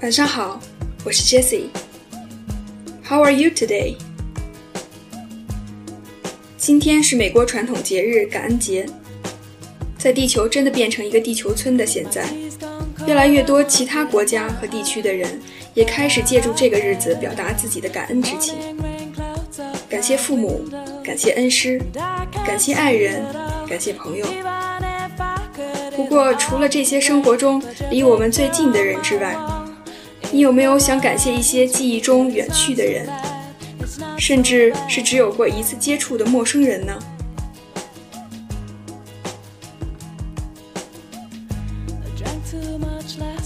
晚上好，我是 Jessie。How are you today？今天是美国传统节日感恩节。在地球真的变成一个地球村的现在，越来越多其他国家和地区的人也开始借助这个日子表达自己的感恩之情。感谢父母，感谢恩师，感谢爱人，感谢朋友。不过，除了这些生活中离我们最近的人之外，你有没有想感谢一些记忆中远去的人，甚至是只有过一次接触的陌生人呢？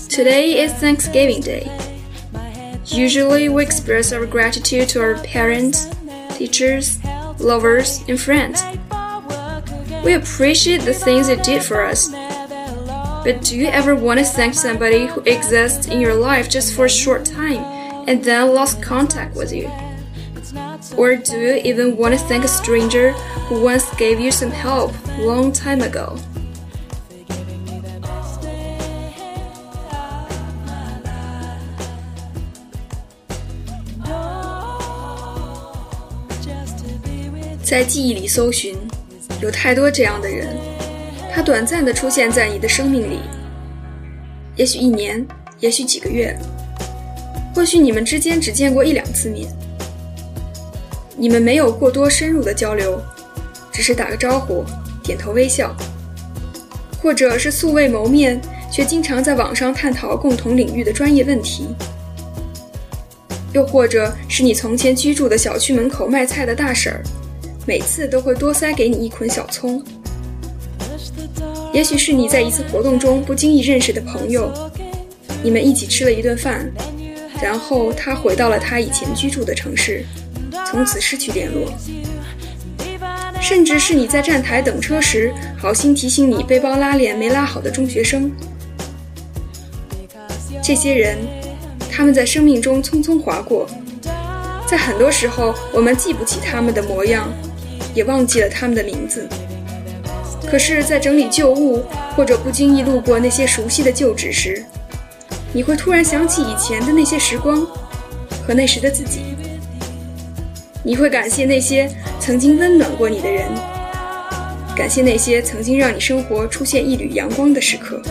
Today is Thanksgiving Day. Usually, we express our gratitude to our parents, teachers, lovers, and friends. We appreciate the things they did for us but do you ever want to thank somebody who exists in your life just for a short time and then lost contact with you? Or do you even want to thank a stranger who once gave you some help long time ago? 在记忆里搜寻，有太多这样的人。 他短暂的出现在你的生命里，也许一年，也许几个月，或许你们之间只见过一两次面，你们没有过多深入的交流，只是打个招呼，点头微笑，或者是素未谋面，却经常在网上探讨共同领域的专业问题，又或者是你从前居住的小区门口卖菜的大婶儿，每次都会多塞给你一捆小葱。也许是你在一次活动中不经意认识的朋友，你们一起吃了一顿饭，然后他回到了他以前居住的城市，从此失去联络。甚至是你在站台等车时，好心提醒你背包拉链没拉好的中学生。这些人，他们在生命中匆匆划过，在很多时候，我们记不起他们的模样，也忘记了他们的名字。可是，在整理旧物或者不经意路过那些熟悉的旧址时，你会突然想起以前的那些时光和那时的自己。你会感谢那些曾经温暖过你的人，感谢那些曾经让你生活出现一缕阳光的时刻。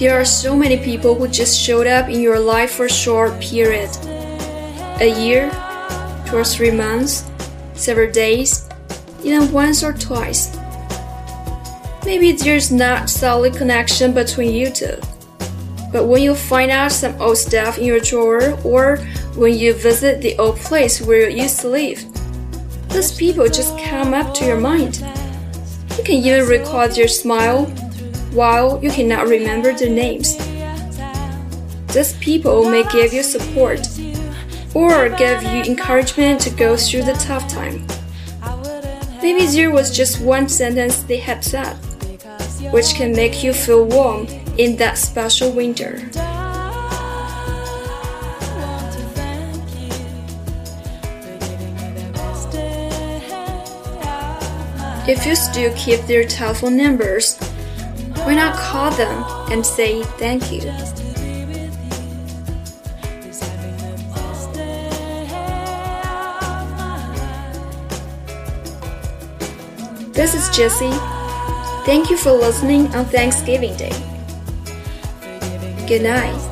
There are so many people who just showed up in your life for a short period a year, two or three months, several days, even once or twice. Maybe there's not solid connection between you two. But when you find out some old stuff in your drawer or when you visit the old place where you used to live, those people just come up to your mind. You can even recall their smile, while you cannot remember their names. These people may give you support or give you encouragement to go through the tough time. Maybe there was just one sentence they had said, which can make you feel warm in that special winter. If you still keep their telephone numbers, why not call them and say thank you? This is Jesse. Thank you for listening on Thanksgiving Day. Good night.